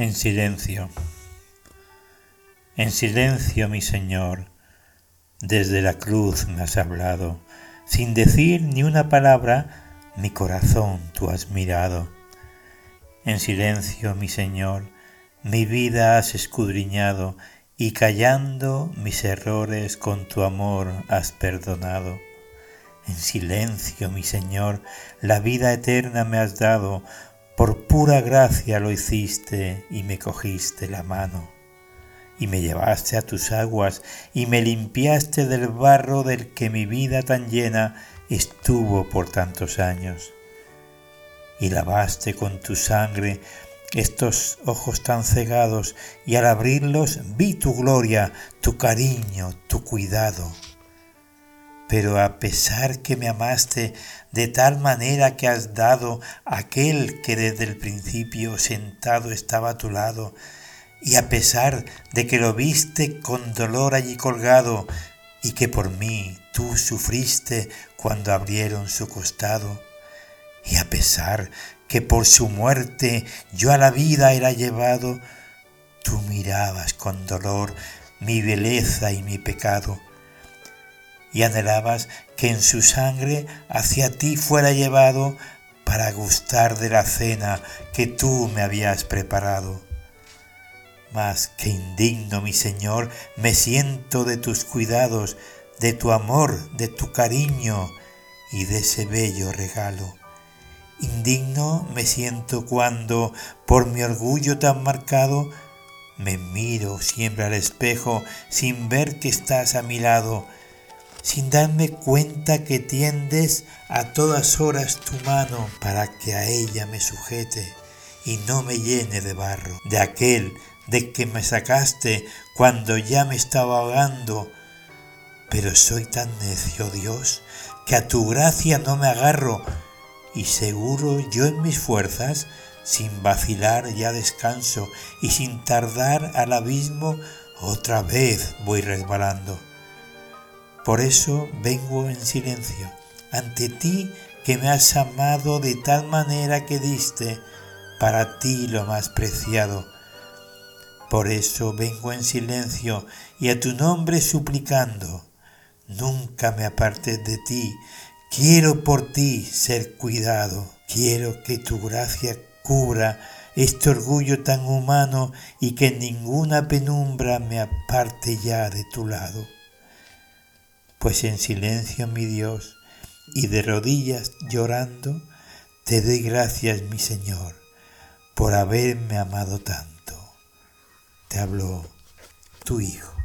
En silencio. En silencio, mi Señor, desde la cruz me has hablado, sin decir ni una palabra, mi corazón tú has mirado. En silencio, mi Señor, mi vida has escudriñado y callando mis errores con tu amor has perdonado. En silencio, mi Señor, la vida eterna me has dado, por pura gracia lo hiciste y me cogiste la mano, y me llevaste a tus aguas y me limpiaste del barro del que mi vida tan llena estuvo por tantos años, y lavaste con tu sangre estos ojos tan cegados, y al abrirlos vi tu gloria, tu cariño, tu cuidado pero a pesar que me amaste de tal manera que has dado aquel que desde el principio sentado estaba a tu lado, y a pesar de que lo viste con dolor allí colgado, y que por mí tú sufriste cuando abrieron su costado, y a pesar que por su muerte yo a la vida era llevado, tú mirabas con dolor mi belleza y mi pecado, y anhelabas que en su sangre hacia ti fuera llevado para gustar de la cena que tú me habías preparado. Mas que indigno, mi Señor, me siento de tus cuidados, de tu amor, de tu cariño y de ese bello regalo. Indigno me siento cuando, por mi orgullo tan marcado, me miro siempre al espejo sin ver que estás a mi lado, sin darme cuenta que tiendes a todas horas tu mano para que a ella me sujete y no me llene de barro, de aquel de que me sacaste cuando ya me estaba ahogando. Pero soy tan necio, Dios, que a tu gracia no me agarro, y seguro yo en mis fuerzas, sin vacilar ya descanso, y sin tardar al abismo, otra vez voy resbalando. Por eso vengo en silencio ante ti que me has amado de tal manera que diste para ti lo más preciado. Por eso vengo en silencio y a tu nombre suplicando. Nunca me apartes de ti, quiero por ti ser cuidado, quiero que tu gracia cubra este orgullo tan humano y que ninguna penumbra me aparte ya de tu lado pues en silencio, mi Dios, y de rodillas llorando, te doy gracias, mi Señor, por haberme amado tanto. Te habló tu Hijo.